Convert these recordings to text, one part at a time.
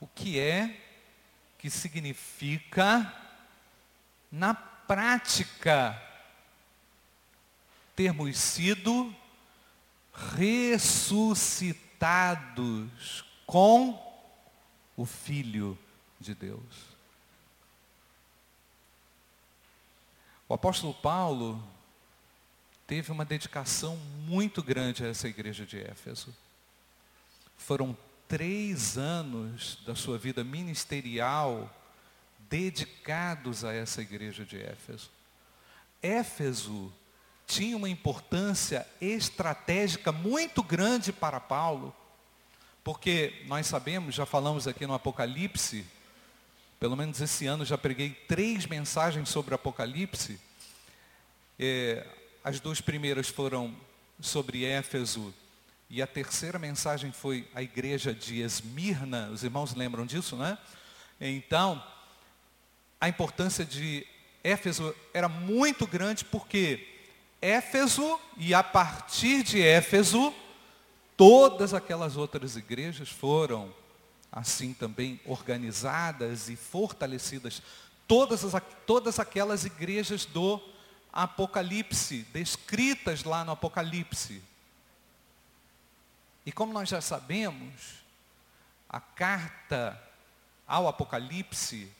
o que é que significa, na prática, termos sido ressuscitados com o Filho de Deus. O apóstolo Paulo teve uma dedicação muito grande a essa igreja de Éfeso. Foram três anos da sua vida ministerial dedicados a essa igreja de Éfeso. Éfeso tinha uma importância estratégica muito grande para Paulo, porque nós sabemos, já falamos aqui no Apocalipse, pelo menos esse ano já preguei três mensagens sobre Apocalipse. É, as duas primeiras foram sobre Éfeso e a terceira mensagem foi a igreja de Esmirna. Os irmãos lembram disso, né? Então, a importância de Éfeso era muito grande porque Éfeso e a partir de Éfeso, todas aquelas outras igrejas foram assim também organizadas e fortalecidas. Todas, as, todas aquelas igrejas do Apocalipse, descritas lá no Apocalipse. E como nós já sabemos, a carta ao Apocalipse,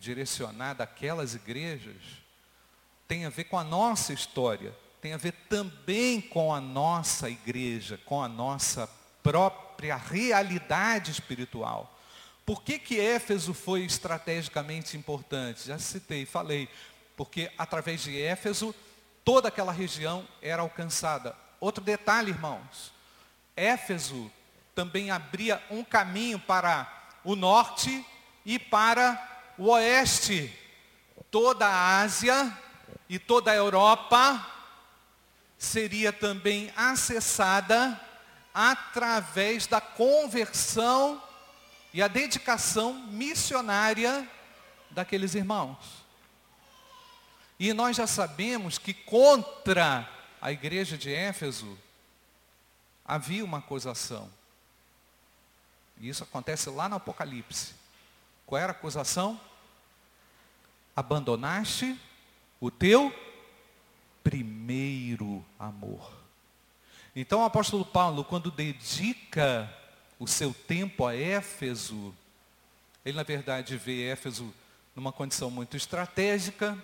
direcionada àquelas igrejas, tem a ver com a nossa história, tem a ver também com a nossa igreja, com a nossa própria realidade espiritual. Por que, que Éfeso foi estrategicamente importante? Já citei, falei, porque através de Éfeso, toda aquela região era alcançada. Outro detalhe, irmãos, Éfeso também abria um caminho para o norte e para o oeste. Toda a Ásia e toda a Europa seria também acessada através da conversão e a dedicação missionária daqueles irmãos. E nós já sabemos que contra a igreja de Éfeso havia uma acusação. E isso acontece lá no Apocalipse. Qual era a acusação? Abandonaste o teu primeiro amor. Então o apóstolo Paulo, quando dedica o seu tempo a Éfeso, ele na verdade vê Éfeso numa condição muito estratégica,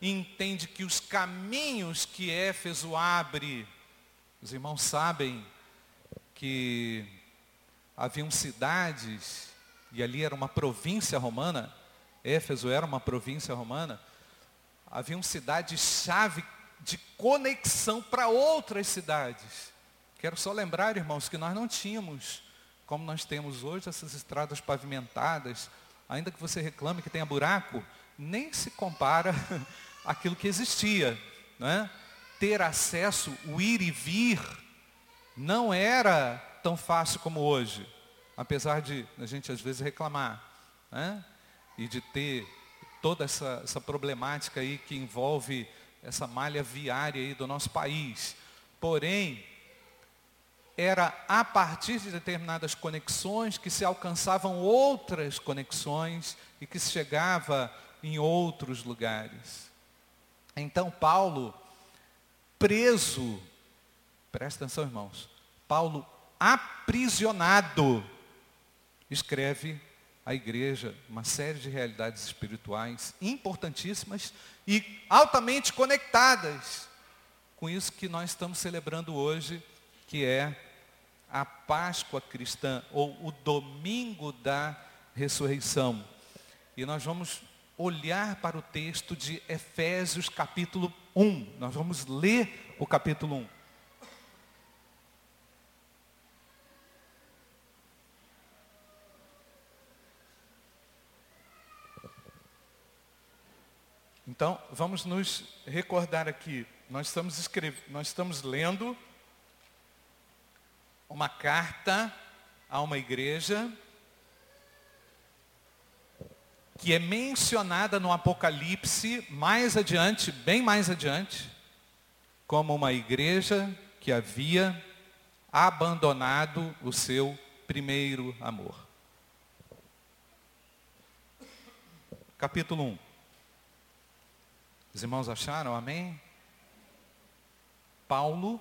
entende que os caminhos que Éfeso abre, os irmãos sabem que haviam cidades, e ali era uma província romana, Éfeso era uma província romana, haviam cidades-chave de conexão para outras cidades. Quero só lembrar, irmãos, que nós não tínhamos, como nós temos hoje, essas estradas pavimentadas, ainda que você reclame que tenha buraco, nem se compara aquilo que existia. Né? Ter acesso, o ir e vir, não era tão fácil como hoje, apesar de a gente às vezes reclamar, né? e de ter toda essa, essa problemática aí que envolve essa malha viária aí do nosso país. Porém, era a partir de determinadas conexões que se alcançavam outras conexões e que se chegava em outros lugares. Então Paulo, preso, presta atenção irmãos, Paulo aprisionado, escreve à igreja uma série de realidades espirituais importantíssimas e altamente conectadas com isso que nós estamos celebrando hoje, que é a Páscoa cristã, ou o domingo da ressurreição. E nós vamos olhar para o texto de Efésios capítulo 1. Nós vamos ler o capítulo 1. Então, vamos nos recordar aqui. Nós estamos, escreve... nós estamos lendo uma carta a uma igreja que é mencionada no Apocalipse mais adiante, bem mais adiante, como uma igreja que havia abandonado o seu primeiro amor. capítulo 1. Os irmãos acharam? Amém? Paulo,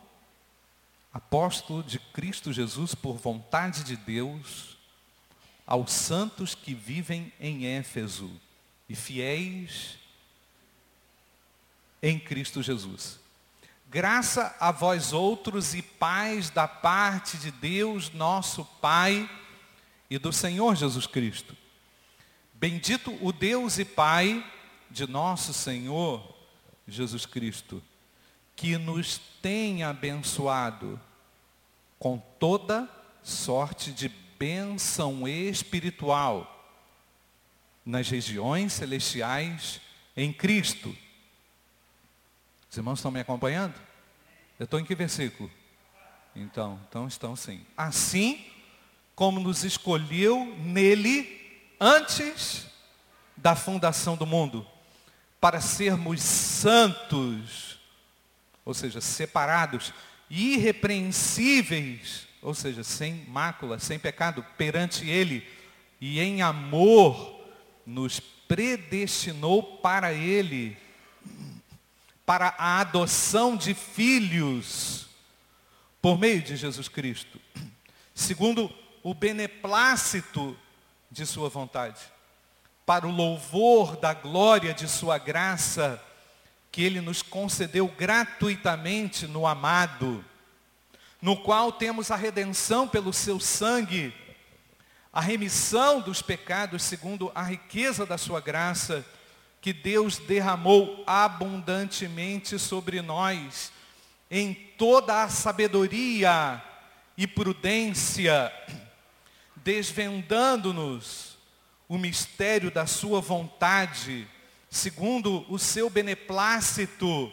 apóstolo de Cristo Jesus por vontade de Deus, aos santos que vivem em Éfeso e fiéis em Cristo Jesus. Graça a vós outros e paz da parte de Deus, nosso Pai, e do Senhor Jesus Cristo. Bendito o Deus e Pai de nosso Senhor Jesus Cristo, que nos tem abençoado com toda sorte de bênção espiritual nas regiões celestiais em Cristo os irmãos estão me acompanhando? Eu estou em que versículo? Então, então estão sim. Assim como nos escolheu nele antes da fundação do mundo, para sermos santos, ou seja, separados, irrepreensíveis, ou seja, sem mácula, sem pecado, perante Ele, e em amor nos predestinou para Ele para a adoção de filhos por meio de Jesus Cristo, segundo o beneplácito de Sua vontade, para o louvor da glória de Sua graça, que Ele nos concedeu gratuitamente no amado, no qual temos a redenção pelo Seu sangue, a remissão dos pecados segundo a riqueza da Sua graça, que Deus derramou abundantemente sobre nós, em toda a sabedoria e prudência, desvendando-nos o mistério da sua vontade, segundo o seu beneplácito,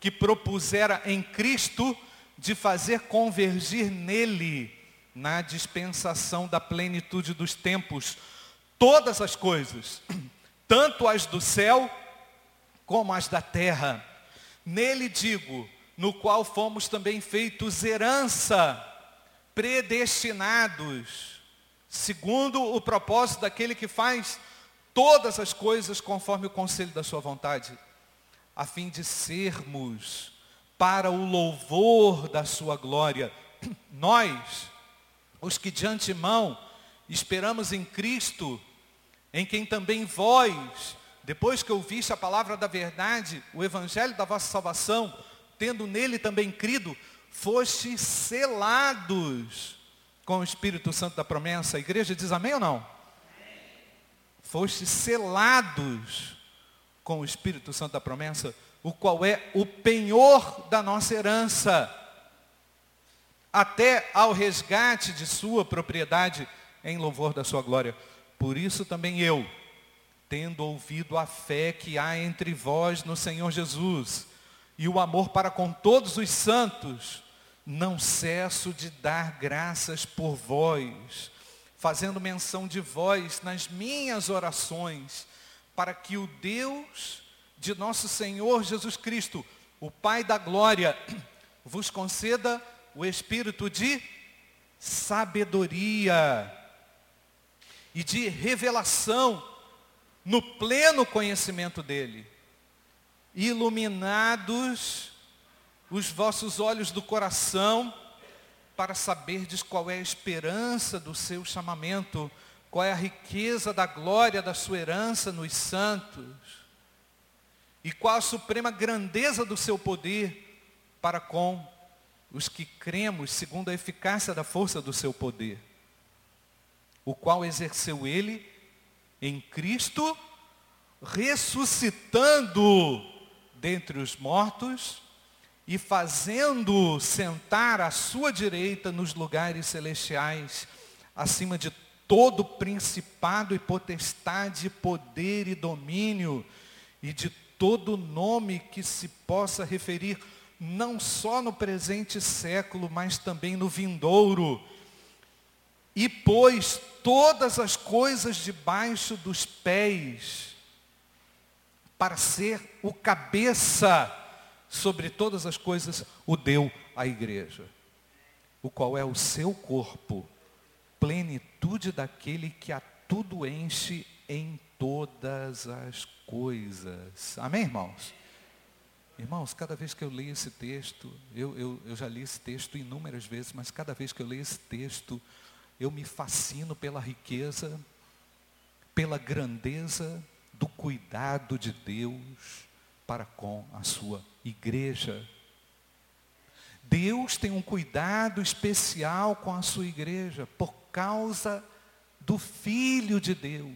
que propusera em Cristo de fazer convergir nele, na dispensação da plenitude dos tempos, todas as coisas tanto as do céu como as da terra. Nele digo, no qual fomos também feitos herança, predestinados, segundo o propósito daquele que faz todas as coisas conforme o conselho da sua vontade, a fim de sermos para o louvor da sua glória. Nós, os que de antemão esperamos em Cristo, em quem também vós, depois que ouviste a palavra da verdade, o evangelho da vossa salvação, tendo nele também crido, fostes selados com o Espírito Santo da promessa. A igreja diz amém ou não? Amém. Fostes selados com o Espírito Santo da promessa, o qual é o penhor da nossa herança, até ao resgate de sua propriedade em louvor da sua glória. Por isso também eu, tendo ouvido a fé que há entre vós no Senhor Jesus e o amor para com todos os santos, não cesso de dar graças por vós, fazendo menção de vós nas minhas orações, para que o Deus de nosso Senhor Jesus Cristo, o Pai da glória, vos conceda o espírito de sabedoria e de revelação no pleno conhecimento dele. Iluminados os vossos olhos do coração para saberdes qual é a esperança do seu chamamento, qual é a riqueza da glória da sua herança nos santos, e qual a suprema grandeza do seu poder para com os que cremos segundo a eficácia da força do seu poder o qual exerceu ele em Cristo, ressuscitando dentre os mortos e fazendo sentar à sua direita nos lugares celestiais, acima de todo principado e potestade, poder e domínio, e de todo nome que se possa referir, não só no presente século, mas também no vindouro e pôs todas as coisas debaixo dos pés, para ser o cabeça sobre todas as coisas, o deu à igreja, o qual é o seu corpo, plenitude daquele que a tudo enche em todas as coisas. Amém, irmãos? Irmãos, cada vez que eu leio esse texto, eu, eu, eu já li esse texto inúmeras vezes, mas cada vez que eu leio esse texto, eu me fascino pela riqueza, pela grandeza do cuidado de Deus para com a sua igreja. Deus tem um cuidado especial com a sua igreja por causa do Filho de Deus,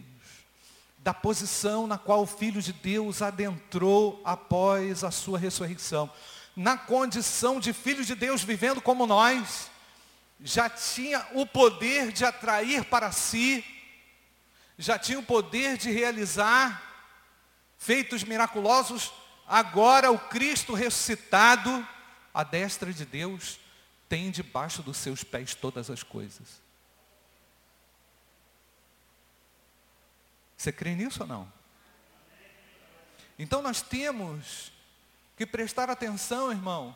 da posição na qual o Filho de Deus adentrou após a sua ressurreição. Na condição de Filho de Deus vivendo como nós, já tinha o poder de atrair para si, já tinha o poder de realizar feitos miraculosos, agora o Cristo ressuscitado a destra de Deus tem debaixo dos seus pés todas as coisas. Você crê nisso ou não? Então nós temos que prestar atenção, irmãos,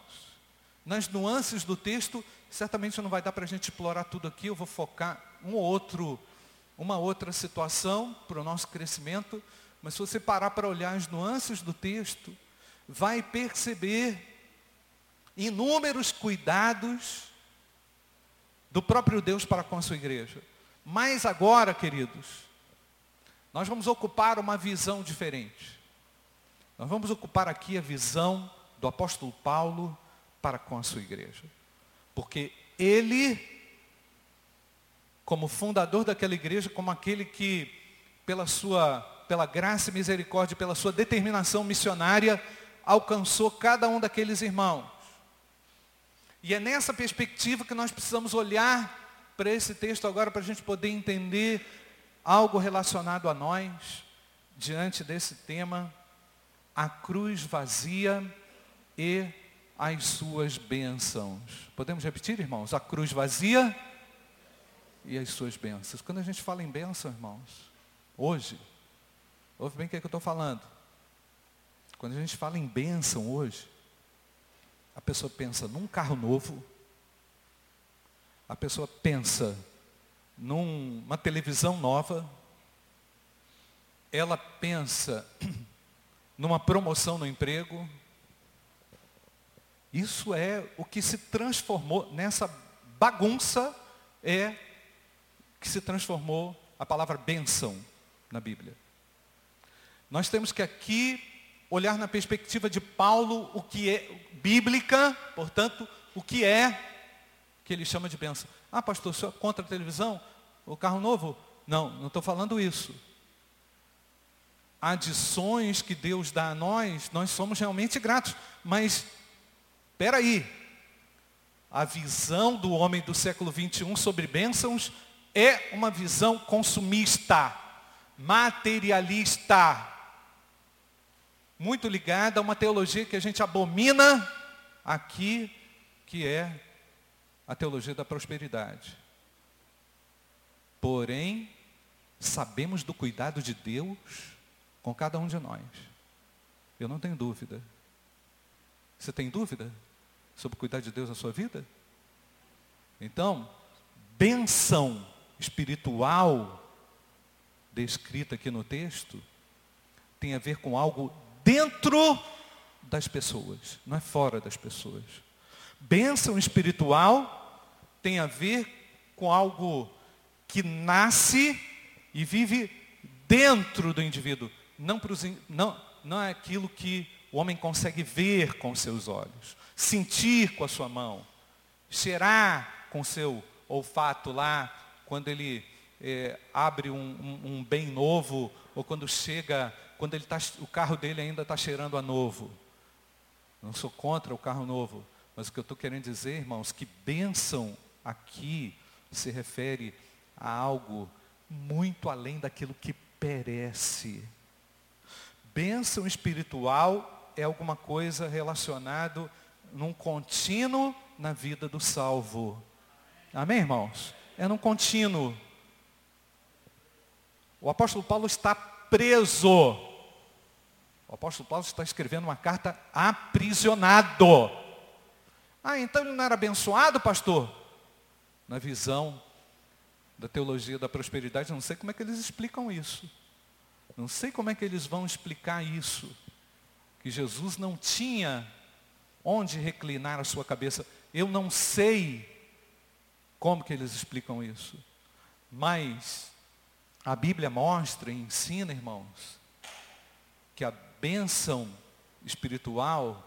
nas nuances do texto. Certamente não vai dar para a gente explorar tudo aqui, eu vou focar um outro, uma outra situação para o nosso crescimento. Mas se você parar para olhar as nuances do texto, vai perceber inúmeros cuidados do próprio Deus para com a sua igreja. Mas agora, queridos, nós vamos ocupar uma visão diferente. Nós vamos ocupar aqui a visão do apóstolo Paulo para com a sua igreja. Porque ele, como fundador daquela igreja, como aquele que, pela sua, pela graça e misericórdia, pela sua determinação missionária, alcançou cada um daqueles irmãos. E é nessa perspectiva que nós precisamos olhar para esse texto agora para a gente poder entender algo relacionado a nós diante desse tema, a cruz vazia e as suas bênçãos. Podemos repetir, irmãos? A cruz vazia e as suas bênçãos. Quando a gente fala em bênção, irmãos, hoje, ouve bem o que, é que eu estou falando. Quando a gente fala em bênção hoje, a pessoa pensa num carro novo, a pessoa pensa numa televisão nova, ela pensa numa promoção no emprego. Isso é o que se transformou nessa bagunça é que se transformou a palavra bênção na Bíblia. Nós temos que aqui olhar na perspectiva de Paulo o que é bíblica, portanto, o que é que ele chama de bênção. Ah, pastor, senhor é contra a televisão? O carro novo? Não, não estou falando isso. Adições que Deus dá a nós, nós somos realmente gratos. Mas, espera aí, a visão do homem do século 21 sobre bênçãos é uma visão consumista, materialista muito ligada a uma teologia que a gente abomina aqui, que é a teologia da prosperidade. Porém, sabemos do cuidado de Deus com cada um de nós. Eu não tenho dúvida. Você tem dúvida sobre o cuidado de Deus na sua vida? Então, benção espiritual descrita aqui no texto tem a ver com algo dentro das pessoas, não é fora das pessoas. Bênção espiritual tem a ver com algo que nasce e vive dentro do indivíduo, não, pros, não, não é aquilo que o homem consegue ver com seus olhos, sentir com a sua mão, cheirar com seu olfato lá, quando ele é, abre um, um, um bem novo, ou quando chega quando ele tá, o carro dele ainda está cheirando a novo. Não sou contra o carro novo, mas o que eu estou querendo dizer, irmãos, que bênção aqui se refere a algo muito além daquilo que perece. Bênção espiritual é alguma coisa relacionado num contínuo na vida do salvo. Amém, irmãos? É num contínuo. O apóstolo Paulo está preso o apóstolo Paulo está escrevendo uma carta aprisionado. Ah, então ele não era abençoado, pastor? Na visão da teologia da prosperidade, não sei como é que eles explicam isso. Não sei como é que eles vão explicar isso. Que Jesus não tinha onde reclinar a sua cabeça. Eu não sei como que eles explicam isso. Mas a Bíblia mostra e ensina, irmãos, que a bênção espiritual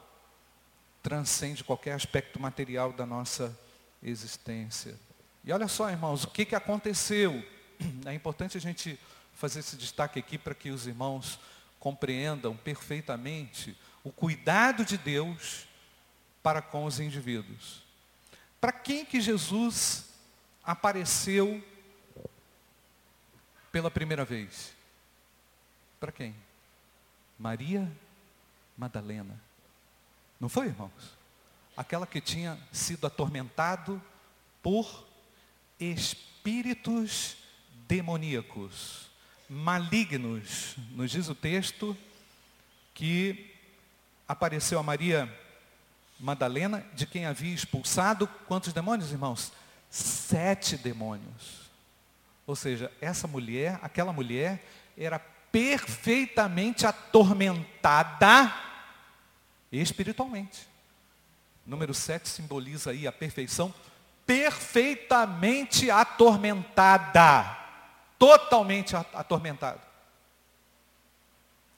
transcende qualquer aspecto material da nossa existência. E olha só, irmãos, o que, que aconteceu? É importante a gente fazer esse destaque aqui para que os irmãos compreendam perfeitamente o cuidado de Deus para com os indivíduos. Para quem que Jesus apareceu pela primeira vez? Para quem? Maria Madalena. Não foi, irmãos? Aquela que tinha sido atormentado por espíritos demoníacos, malignos. Nos diz o texto que apareceu a Maria Madalena, de quem havia expulsado quantos demônios, irmãos? Sete demônios. Ou seja, essa mulher, aquela mulher, era perfeitamente atormentada espiritualmente. Número 7 simboliza aí a perfeição, perfeitamente atormentada, totalmente atormentada.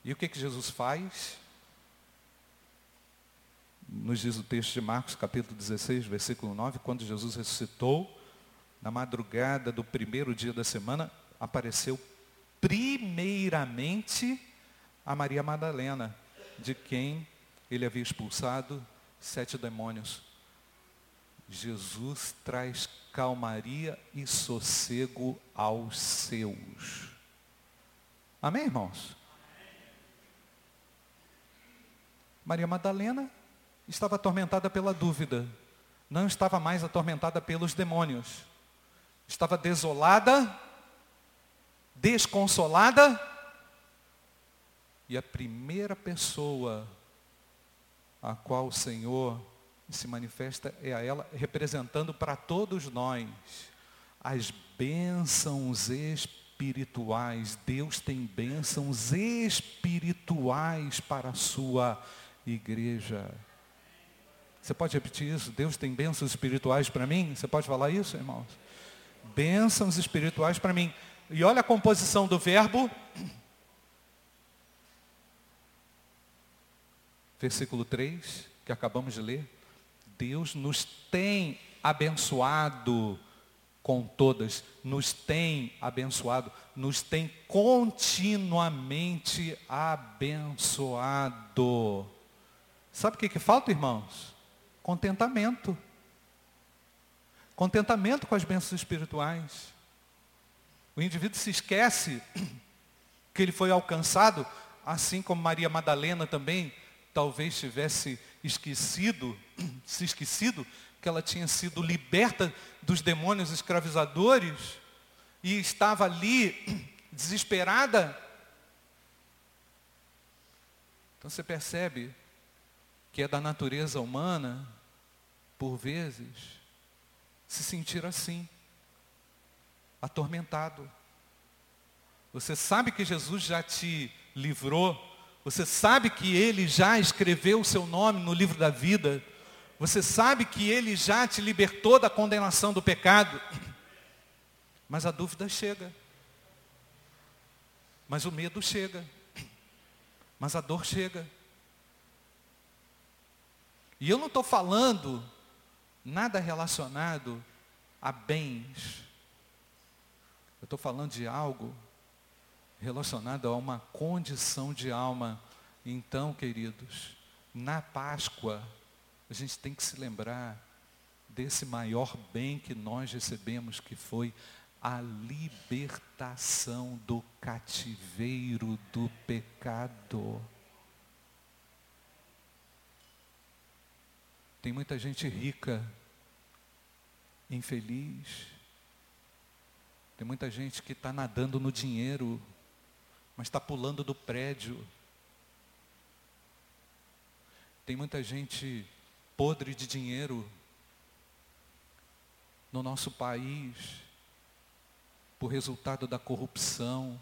E o que, que Jesus faz? Nos diz o texto de Marcos, capítulo 16, versículo 9, quando Jesus ressuscitou, na madrugada do primeiro dia da semana, apareceu primeiramente a Maria Madalena, de quem ele havia expulsado sete demônios. Jesus traz calmaria e sossego aos seus. Amém, irmãos? Maria Madalena estava atormentada pela dúvida, não estava mais atormentada pelos demônios. Estava desolada, desconsolada, e a primeira pessoa a qual o Senhor se manifesta é a ela, representando para todos nós as bênçãos espirituais. Deus tem bênçãos espirituais para a sua igreja. Você pode repetir isso? Deus tem bênçãos espirituais para mim? Você pode falar isso, irmãos? Bênçãos espirituais para mim. E olha a composição do verbo. Versículo 3, que acabamos de ler. Deus nos tem abençoado com todas, nos tem abençoado, nos tem continuamente abençoado. Sabe o que, que falta, irmãos? Contentamento. Contentamento com as bênçãos espirituais. O indivíduo se esquece que ele foi alcançado, assim como Maria Madalena também talvez tivesse esquecido, se esquecido, que ela tinha sido liberta dos demônios escravizadores e estava ali desesperada. Então você percebe que é da natureza humana, por vezes, se sentir assim, atormentado. Você sabe que Jesus já te livrou, você sabe que Ele já escreveu o seu nome no livro da vida, você sabe que Ele já te libertou da condenação do pecado, mas a dúvida chega, mas o medo chega, mas a dor chega. E eu não estou falando nada relacionado a bens. Eu estou falando de algo relacionado a uma condição de alma. Então, queridos, na Páscoa, a gente tem que se lembrar desse maior bem que nós recebemos, que foi a libertação do cativeiro do pecado. Tem muita gente rica, infeliz. Tem muita gente que está nadando no dinheiro, mas está pulando do prédio. Tem muita gente podre de dinheiro no nosso país, por resultado da corrupção.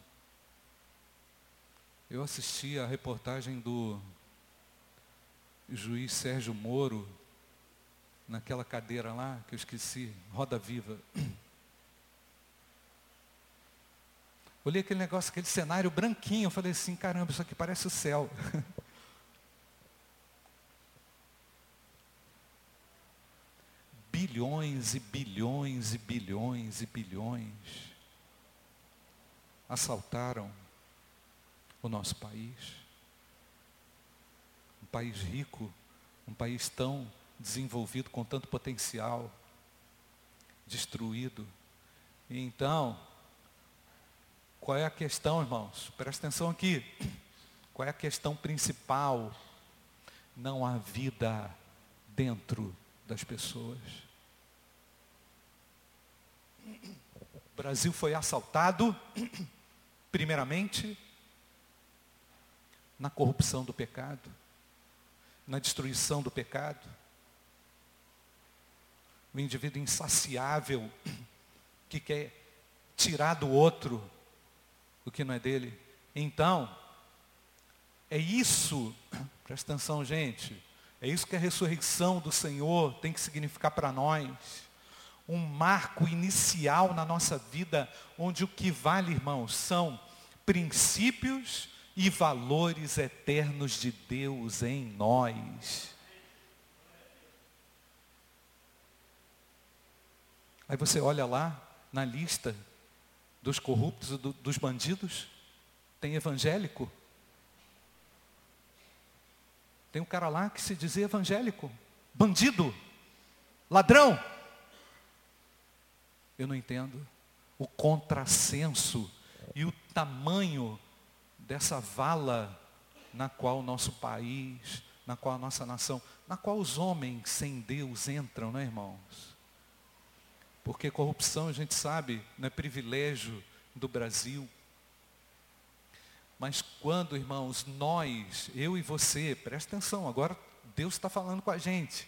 Eu assisti a reportagem do juiz Sérgio Moro, naquela cadeira lá, que eu esqueci, Roda Viva. Olhei aquele negócio, aquele cenário branquinho, eu falei assim, caramba, isso aqui parece o céu. bilhões e bilhões e bilhões e bilhões assaltaram o nosso país. Um país rico, um país tão desenvolvido, com tanto potencial, destruído. E então, qual é a questão, irmãos? Presta atenção aqui. Qual é a questão principal? Não há vida dentro das pessoas. O Brasil foi assaltado, primeiramente, na corrupção do pecado, na destruição do pecado. O indivíduo insaciável que quer tirar do outro o que não é dele. Então, é isso, presta atenção, gente, é isso que a ressurreição do Senhor tem que significar para nós. Um marco inicial na nossa vida, onde o que vale, irmãos, são princípios e valores eternos de Deus em nós. Aí você olha lá na lista dos corruptos do, dos bandidos, tem evangélico. Tem um cara lá que se dizia evangélico, bandido, ladrão. Eu não entendo o contrassenso e o tamanho dessa vala na qual o nosso país, na qual a nossa nação, na qual os homens sem Deus entram, não é, irmãos? Porque corrupção, a gente sabe, não é privilégio do Brasil. Mas quando, irmãos, nós, eu e você, presta atenção, agora Deus está falando com a gente.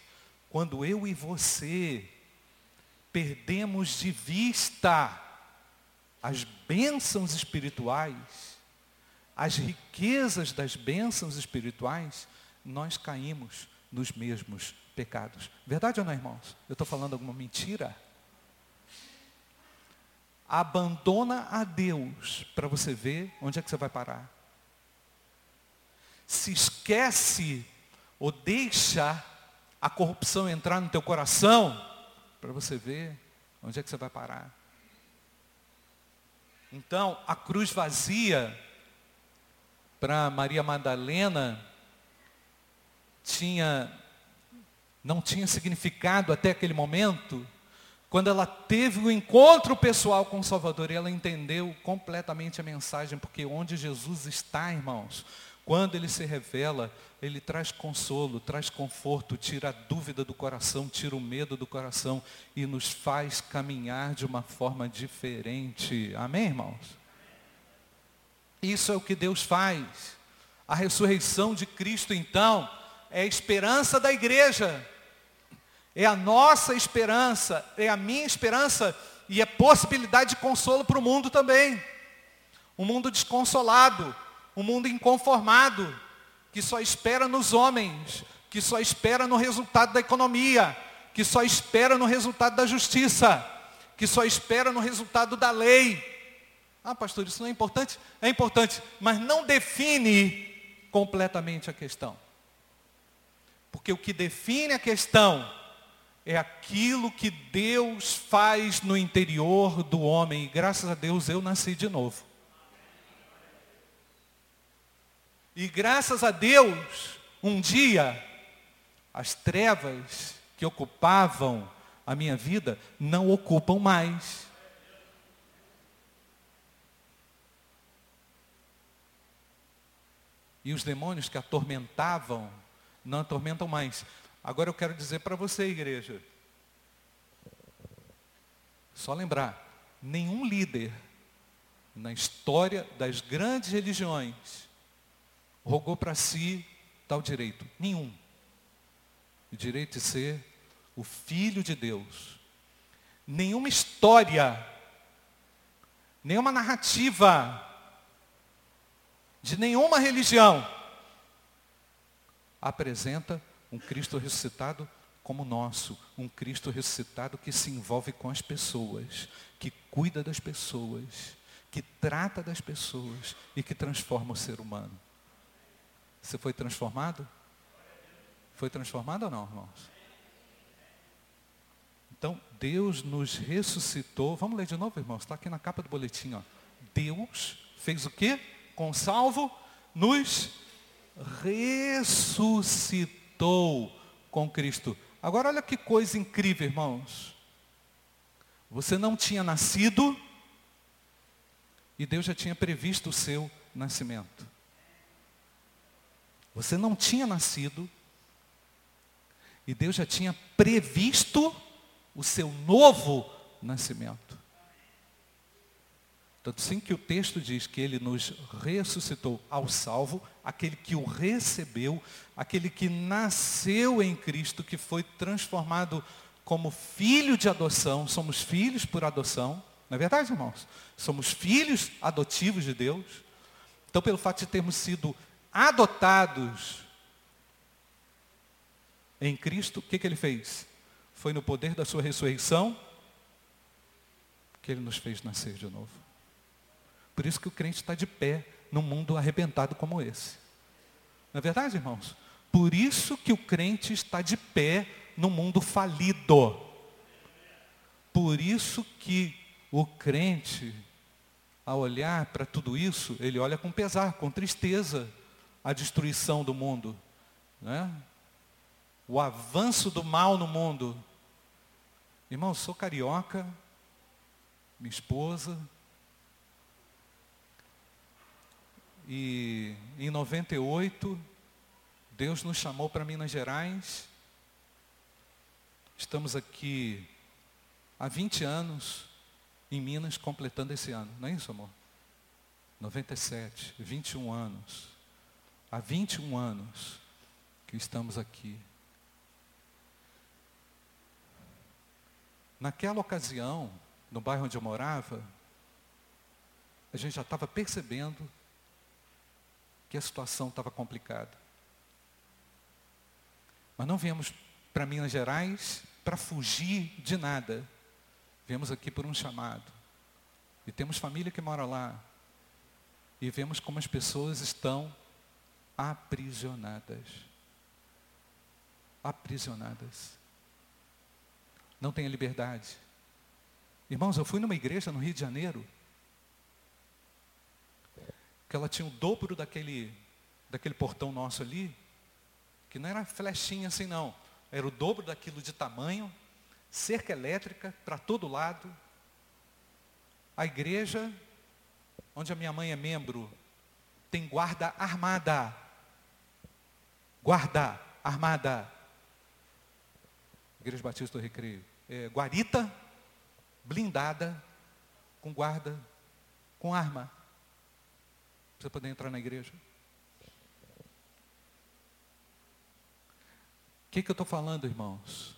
Quando eu e você perdemos de vista as bênçãos espirituais, as riquezas das bênçãos espirituais, nós caímos nos mesmos pecados. Verdade ou não, irmãos? Eu estou falando alguma mentira? Abandona a Deus para você ver onde é que você vai parar. Se esquece ou deixa a corrupção entrar no teu coração para você ver onde é que você vai parar. Então, a cruz vazia para Maria Madalena tinha não tinha significado até aquele momento, quando ela teve o encontro pessoal com o Salvador, ela entendeu completamente a mensagem, porque onde Jesus está, irmãos, quando ele se revela, ele traz consolo, traz conforto, tira a dúvida do coração, tira o medo do coração e nos faz caminhar de uma forma diferente. Amém, irmãos? Isso é o que Deus faz. A ressurreição de Cristo, então, é a esperança da igreja. É a nossa esperança, é a minha esperança e é possibilidade de consolo para o mundo também. Um mundo desconsolado, um mundo inconformado, que só espera nos homens, que só espera no resultado da economia, que só espera no resultado da justiça, que só espera no resultado da lei ah, pastor, isso não é importante? É importante, mas não define completamente a questão. Porque o que define a questão é aquilo que Deus faz no interior do homem. E graças a Deus eu nasci de novo. E graças a Deus, um dia, as trevas que ocupavam a minha vida não ocupam mais. E os demônios que atormentavam, não atormentam mais. Agora eu quero dizer para você, igreja. Só lembrar, nenhum líder na história das grandes religiões rogou para si tal direito. Nenhum. O direito de ser o filho de Deus. Nenhuma história, nenhuma narrativa de nenhuma religião, apresenta um Cristo ressuscitado como nosso, um Cristo ressuscitado que se envolve com as pessoas, que cuida das pessoas, que trata das pessoas e que transforma o ser humano. Você foi transformado? Foi transformado ou não, irmãos? Então, Deus nos ressuscitou. Vamos ler de novo, irmãos. Está aqui na capa do boletim. Ó. Deus fez o quê? Com salvo, nos ressuscitou com Cristo. Agora, olha que coisa incrível, irmãos. Você não tinha nascido e Deus já tinha previsto o seu nascimento. Você não tinha nascido e Deus já tinha previsto o seu novo nascimento. Tanto sim que o texto diz que ele nos ressuscitou ao salvo, aquele que o recebeu, aquele que nasceu em Cristo, que foi transformado como filho de adoção, somos filhos por adoção. Não é verdade, irmãos? Somos filhos adotivos de Deus. Então, pelo fato de termos sido adotados em Cristo, o que, que ele fez? Foi no poder da sua ressurreição que ele nos fez nascer de novo. Por isso que o crente está de pé num mundo arrebentado como esse. Não é verdade, irmãos? Por isso que o crente está de pé no mundo falido. Por isso que o crente, ao olhar para tudo isso, ele olha com pesar, com tristeza, a destruição do mundo. Né? o avanço do mal no mundo. Irmão, sou carioca, minha esposa. E em 98, Deus nos chamou para Minas Gerais. Estamos aqui há 20 anos em Minas, completando esse ano. Não é isso, amor? 97, 21 anos. Há 21 anos que estamos aqui. Naquela ocasião, no bairro onde eu morava, a gente já estava percebendo que a situação estava complicada. Mas não viemos para Minas Gerais para fugir de nada. Viemos aqui por um chamado. E temos família que mora lá. E vemos como as pessoas estão aprisionadas. Aprisionadas não tenha liberdade. Irmãos, eu fui numa igreja no Rio de Janeiro, ela tinha o dobro daquele, daquele portão nosso ali, que não era flechinha assim não, era o dobro daquilo de tamanho, cerca elétrica para todo lado. A igreja, onde a minha mãe é membro, tem guarda armada. Guarda armada. Igreja Batista do Recreio. É, guarita, blindada, com guarda, com arma. Para você poder entrar na igreja. O que, que eu estou falando, irmãos?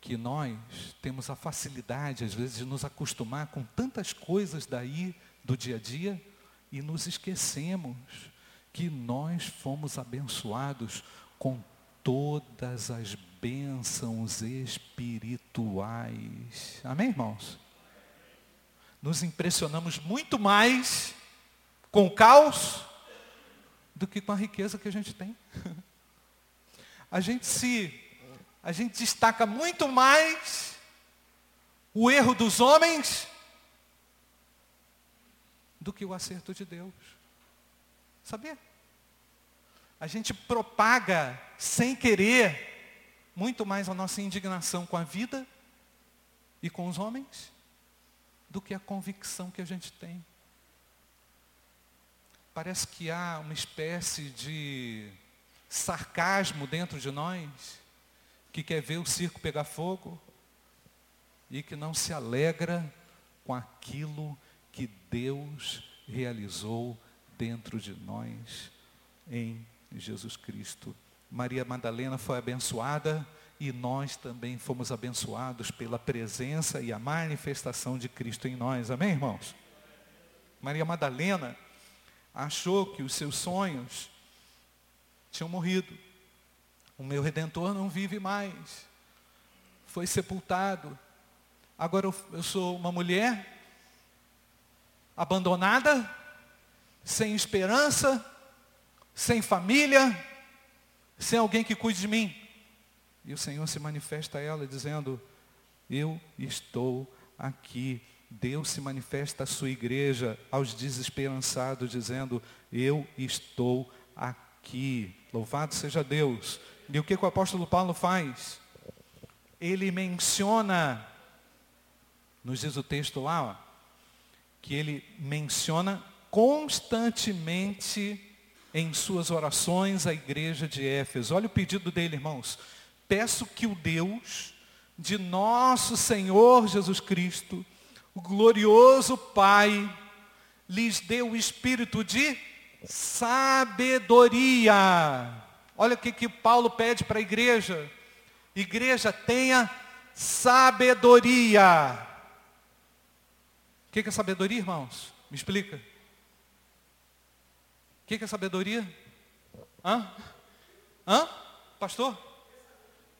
Que nós temos a facilidade, às vezes, de nos acostumar com tantas coisas daí do dia a dia e nos esquecemos que nós fomos abençoados com todas as bênçãos espirituais. Amém, irmãos? Nos impressionamos muito mais com o caos do que com a riqueza que a gente tem. A gente se a gente destaca muito mais o erro dos homens do que o acerto de Deus. Sabia? A gente propaga sem querer muito mais a nossa indignação com a vida e com os homens do que a convicção que a gente tem. Parece que há uma espécie de sarcasmo dentro de nós que quer ver o circo pegar fogo e que não se alegra com aquilo que Deus realizou dentro de nós em Jesus Cristo. Maria Madalena foi abençoada e nós também fomos abençoados pela presença e a manifestação de Cristo em nós. Amém, irmãos? Maria Madalena, achou que os seus sonhos tinham morrido. O meu redentor não vive mais. Foi sepultado. Agora eu, sou uma mulher abandonada, sem esperança, sem família, sem alguém que cuide de mim. E o Senhor se manifesta a ela dizendo: Eu estou aqui. Deus se manifesta à sua igreja, aos desesperançados, dizendo: Eu estou aqui. Louvado seja Deus. E o que, que o apóstolo Paulo faz? Ele menciona, nos diz o texto lá, ó, que ele menciona constantemente em suas orações a igreja de Éfeso. Olha o pedido dele, irmãos. Peço que o Deus de nosso Senhor Jesus Cristo, o glorioso Pai, lhes dê o espírito de sabedoria. Olha o que, que Paulo pede para a igreja. Igreja, tenha sabedoria. O que, que é sabedoria, irmãos? Me explica. O que, que é sabedoria? Hã? Hã? Pastor?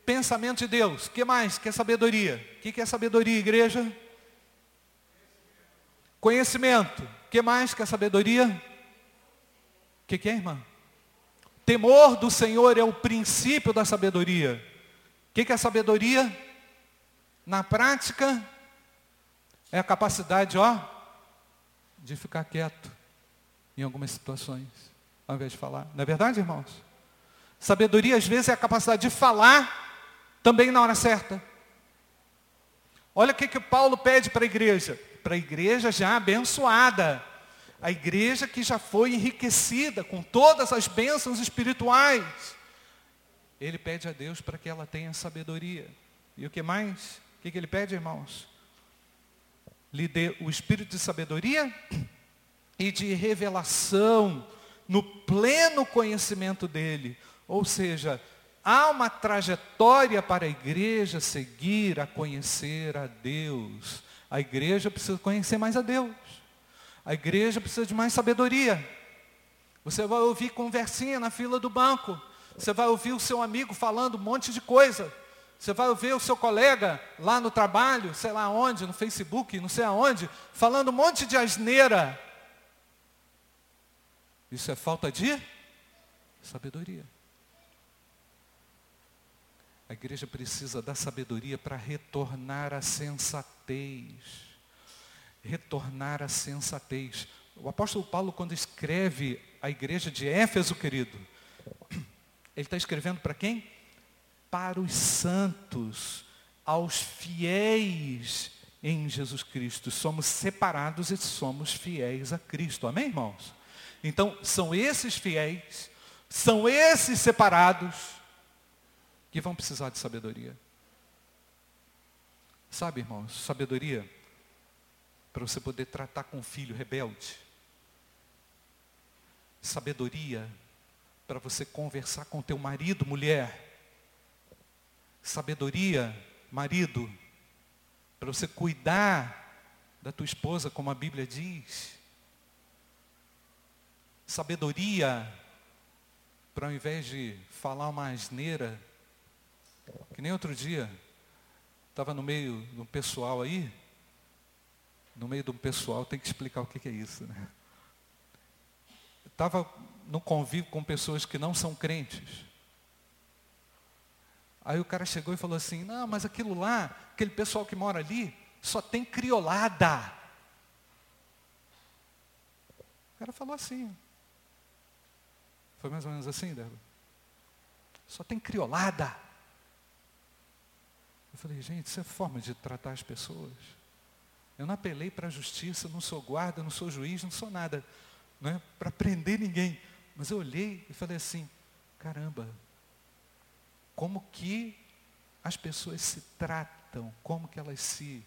Pensamento de Deus. O que mais? Que é sabedoria? O que, que é sabedoria, igreja? Conhecimento. O que mais que é sabedoria? O que, que é, irmã? Temor do Senhor é o princípio da sabedoria. O que, que é sabedoria? Na prática, é a capacidade, ó, de ficar quieto em algumas situações, ao invés de falar. Não é verdade, irmãos? Sabedoria, às vezes, é a capacidade de falar também na hora certa. Olha o que, que Paulo pede para a igreja. Para a igreja já abençoada. A igreja que já foi enriquecida com todas as bênçãos espirituais. Ele pede a Deus para que ela tenha sabedoria. E o que mais? O que, que ele pede, irmãos? Lhe dê o espírito de sabedoria e de revelação no pleno conhecimento dele. Ou seja, há uma trajetória para a igreja seguir a conhecer a Deus. A igreja precisa conhecer mais a Deus. A igreja precisa de mais sabedoria. Você vai ouvir conversinha na fila do banco. Você vai ouvir o seu amigo falando um monte de coisa. Você vai ouvir o seu colega lá no trabalho, sei lá onde, no Facebook, não sei aonde, falando um monte de asneira. Isso é falta de sabedoria. A igreja precisa da sabedoria para retornar à sensatez. Retornar à sensatez. O apóstolo Paulo, quando escreve a igreja de Éfeso, querido, ele está escrevendo para quem? Para os santos, aos fiéis em Jesus Cristo. Somos separados e somos fiéis a Cristo. Amém, irmãos? Então, são esses fiéis, são esses separados, que vão precisar de sabedoria. Sabe, irmãos, sabedoria para você poder tratar com um filho rebelde. Sabedoria para você conversar com teu marido, mulher. Sabedoria, marido, para você cuidar da tua esposa, como a Bíblia diz. Sabedoria, para ao invés de falar uma asneira, que nem outro dia, estava no meio de um pessoal aí, no meio de um pessoal, tem que explicar o que, é isso, né? Estava no convívio com pessoas que não são crentes. Aí o cara chegou e falou assim, não, mas aquilo lá, aquele pessoal que mora ali, só tem criolada. O cara falou assim. Foi mais ou menos assim, Débora? Só tem criolada. Eu falei, gente, isso é forma de tratar as pessoas. Eu não apelei para a justiça, não sou guarda, não sou juiz, não sou nada, não é para prender ninguém. Mas eu olhei e falei assim, caramba, como que as pessoas se tratam, como que elas se,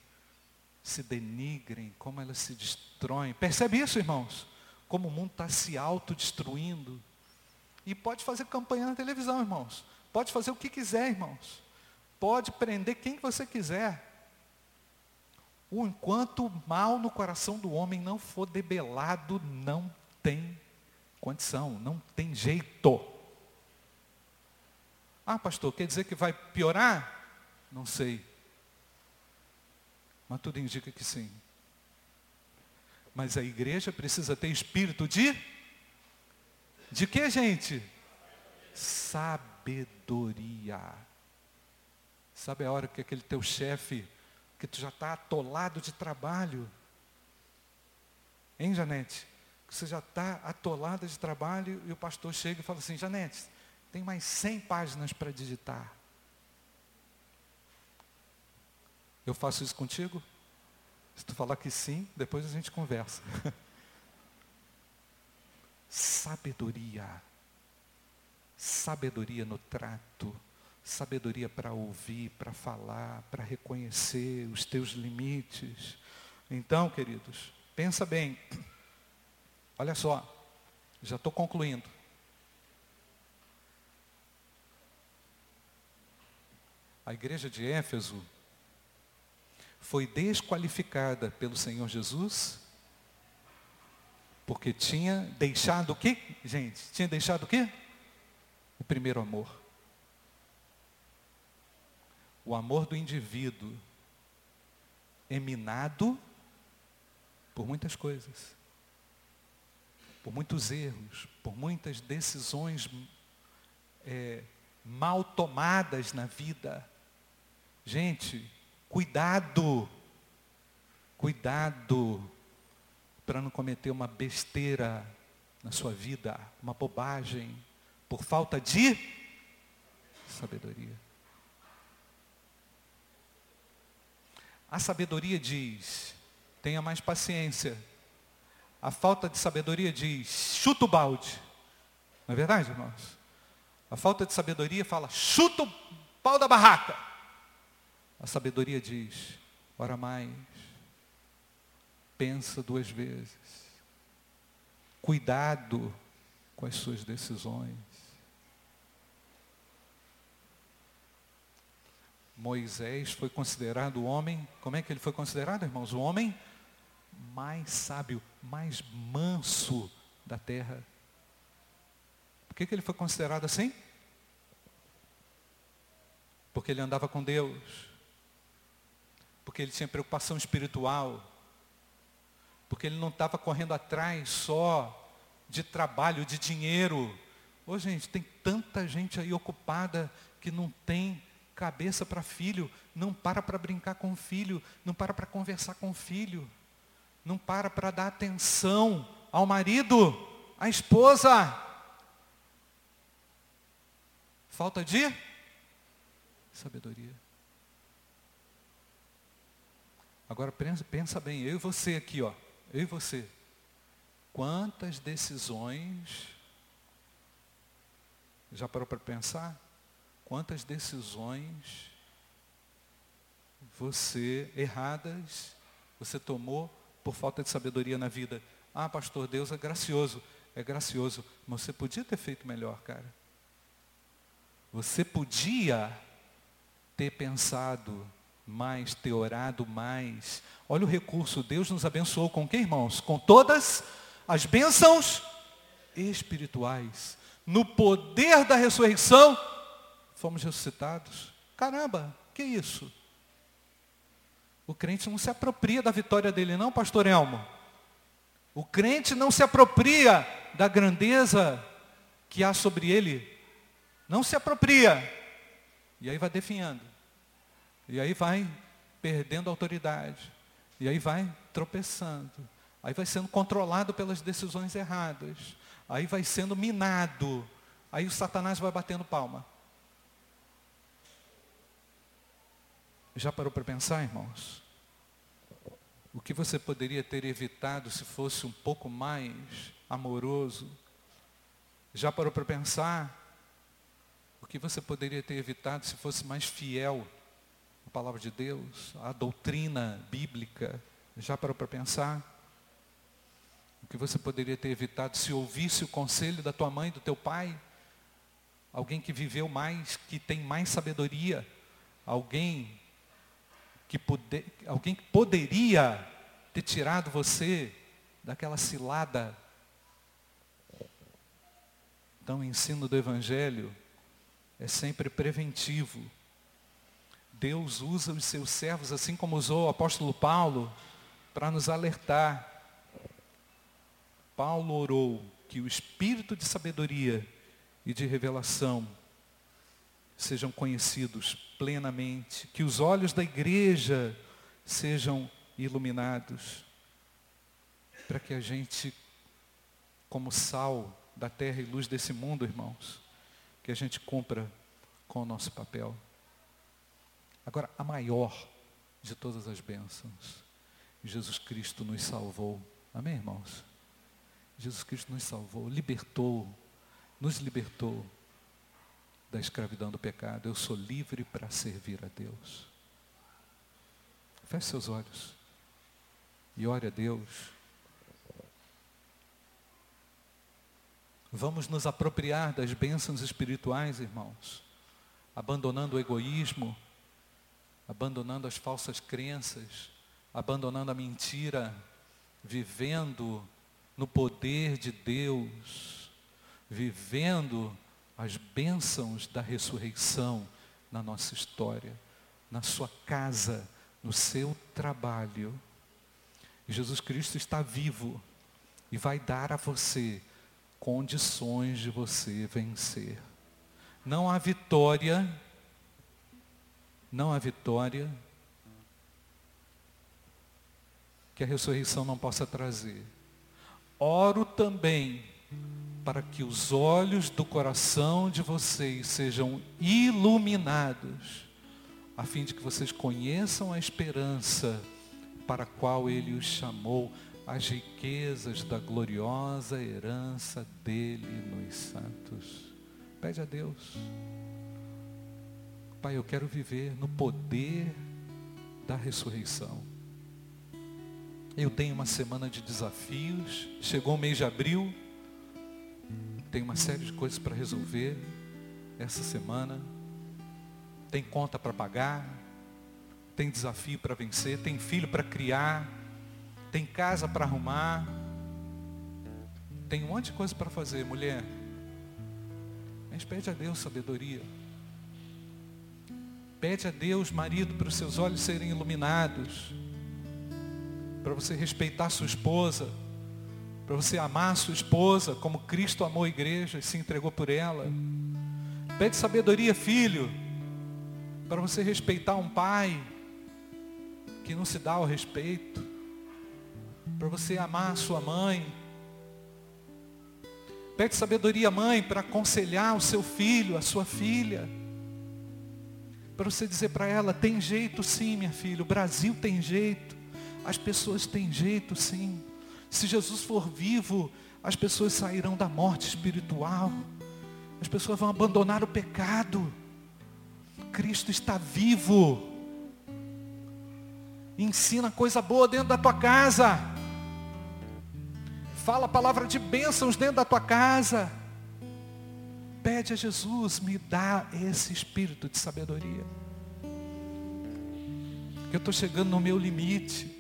se denigrem, como elas se destroem. Percebe isso, irmãos? Como o mundo está se autodestruindo. E pode fazer campanha na televisão, irmãos. Pode fazer o que quiser, irmãos. Pode prender quem você quiser. Enquanto o mal no coração do homem não for debelado, não tem condição, não tem jeito. Ah, pastor, quer dizer que vai piorar? Não sei. Mas tudo indica que sim. Mas a igreja precisa ter espírito de de que, gente? Sabedoria. Sabe a hora que aquele teu chefe, que tu já está atolado de trabalho, hein, Janete? Você já está atolada de trabalho e o pastor chega e fala assim, Janete, tem mais 100 páginas para digitar. Eu faço isso contigo? Se tu falar que sim, depois a gente conversa. sabedoria. Sabedoria no trato, sabedoria para ouvir, para falar, para reconhecer os teus limites. Então, queridos, pensa bem. Olha só, já estou concluindo. A igreja de Éfeso foi desqualificada pelo Senhor Jesus porque tinha deixado o quê, gente? Tinha deixado o quê? O primeiro amor. O amor do indivíduo é minado por muitas coisas, por muitos erros, por muitas decisões é, mal tomadas na vida. Gente, Cuidado, cuidado para não cometer uma besteira na sua vida, uma bobagem, por falta de sabedoria. A sabedoria diz, tenha mais paciência. A falta de sabedoria diz, chuta o balde. Não é verdade, irmãos? A falta de sabedoria fala, chuta o pau da barraca. A sabedoria diz: ora mais, pensa duas vezes, cuidado com as suas decisões. Moisés foi considerado o homem, como é que ele foi considerado, irmãos? O homem mais sábio, mais manso da terra. Por que, que ele foi considerado assim? Porque ele andava com Deus porque ele tinha preocupação espiritual, porque ele não estava correndo atrás só de trabalho, de dinheiro. Ô gente, tem tanta gente aí ocupada que não tem cabeça para filho, não para para brincar com filho, não para para conversar com filho, não para para dar atenção ao marido, à esposa. Falta de sabedoria. Agora pensa, pensa bem, eu e você aqui, ó. Eu e você. Quantas decisões. Já parou para pensar? Quantas decisões você, erradas, você tomou por falta de sabedoria na vida? Ah, pastor, Deus é gracioso. É gracioso, mas você podia ter feito melhor, cara. Você podia ter pensado mais, ter orado mais. Olha o recurso, Deus nos abençoou com que, irmãos? Com todas as bênçãos espirituais. No poder da ressurreição, fomos ressuscitados. Caramba, que isso? O crente não se apropria da vitória dele, não, pastor Elmo. O crente não se apropria da grandeza que há sobre ele. Não se apropria. E aí vai definhando. E aí vai perdendo autoridade. E aí vai tropeçando. Aí vai sendo controlado pelas decisões erradas. Aí vai sendo minado. Aí o Satanás vai batendo palma. Já parou para pensar, irmãos? O que você poderia ter evitado se fosse um pouco mais amoroso? Já parou para pensar? O que você poderia ter evitado se fosse mais fiel a palavra de Deus, a doutrina bíblica. Já parou para pensar? O que você poderia ter evitado se ouvisse o conselho da tua mãe, do teu pai? Alguém que viveu mais, que tem mais sabedoria, alguém que, poder, alguém que poderia ter tirado você daquela cilada. Então, o ensino do Evangelho é sempre preventivo. Deus usa os seus servos, assim como usou o apóstolo Paulo, para nos alertar. Paulo orou que o espírito de sabedoria e de revelação sejam conhecidos plenamente, que os olhos da igreja sejam iluminados, para que a gente, como sal da terra e luz desse mundo, irmãos, que a gente cumpra com o nosso papel. Agora, a maior de todas as bênçãos, Jesus Cristo nos salvou. Amém, irmãos? Jesus Cristo nos salvou, libertou, nos libertou da escravidão do pecado. Eu sou livre para servir a Deus. Feche seus olhos e ore a Deus. Vamos nos apropriar das bênçãos espirituais, irmãos, abandonando o egoísmo, abandonando as falsas crenças, abandonando a mentira, vivendo no poder de Deus, vivendo as bênçãos da ressurreição na nossa história, na sua casa, no seu trabalho. Jesus Cristo está vivo e vai dar a você condições de você vencer. Não há vitória, não há vitória que a ressurreição não possa trazer. Oro também para que os olhos do coração de vocês sejam iluminados, a fim de que vocês conheçam a esperança para a qual ele os chamou, as riquezas da gloriosa herança dele nos santos. Pede a Deus. Pai, eu quero viver no poder da ressurreição. Eu tenho uma semana de desafios, chegou o mês de abril, tem uma série de coisas para resolver essa semana. Tem conta para pagar, tem desafio para vencer, tem filho para criar, tem casa para arrumar, tem um monte de coisa para fazer, mulher. Mas pede a Deus sabedoria. Pede a Deus, marido, para os seus olhos serem iluminados, para você respeitar sua esposa para você amar sua esposa como Cristo amou a igreja e se entregou por ela. Pede sabedoria, filho, para você respeitar um pai que não se dá ao respeito. Para você amar sua mãe. Pede sabedoria, mãe, para aconselhar o seu filho, a sua filha. Para você dizer para ela, tem jeito sim, minha filha, o Brasil tem jeito, as pessoas têm jeito sim. Se Jesus for vivo, as pessoas sairão da morte espiritual. As pessoas vão abandonar o pecado. Cristo está vivo. Ensina coisa boa dentro da tua casa. Fala a palavra de bênçãos dentro da tua casa. Pede a Jesus, me dá esse espírito de sabedoria. Eu estou chegando no meu limite.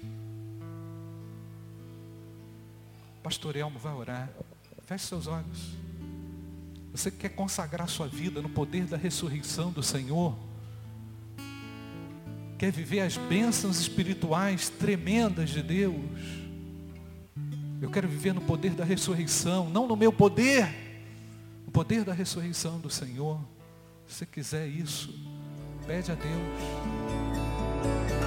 Pastor Elmo vai orar. Feche seus olhos. Você quer consagrar sua vida no poder da ressurreição do Senhor? Quer viver as bênçãos espirituais tremendas de Deus? Eu quero viver no poder da ressurreição, não no meu poder, no poder da ressurreição do Senhor. Se quiser isso, pede a Deus.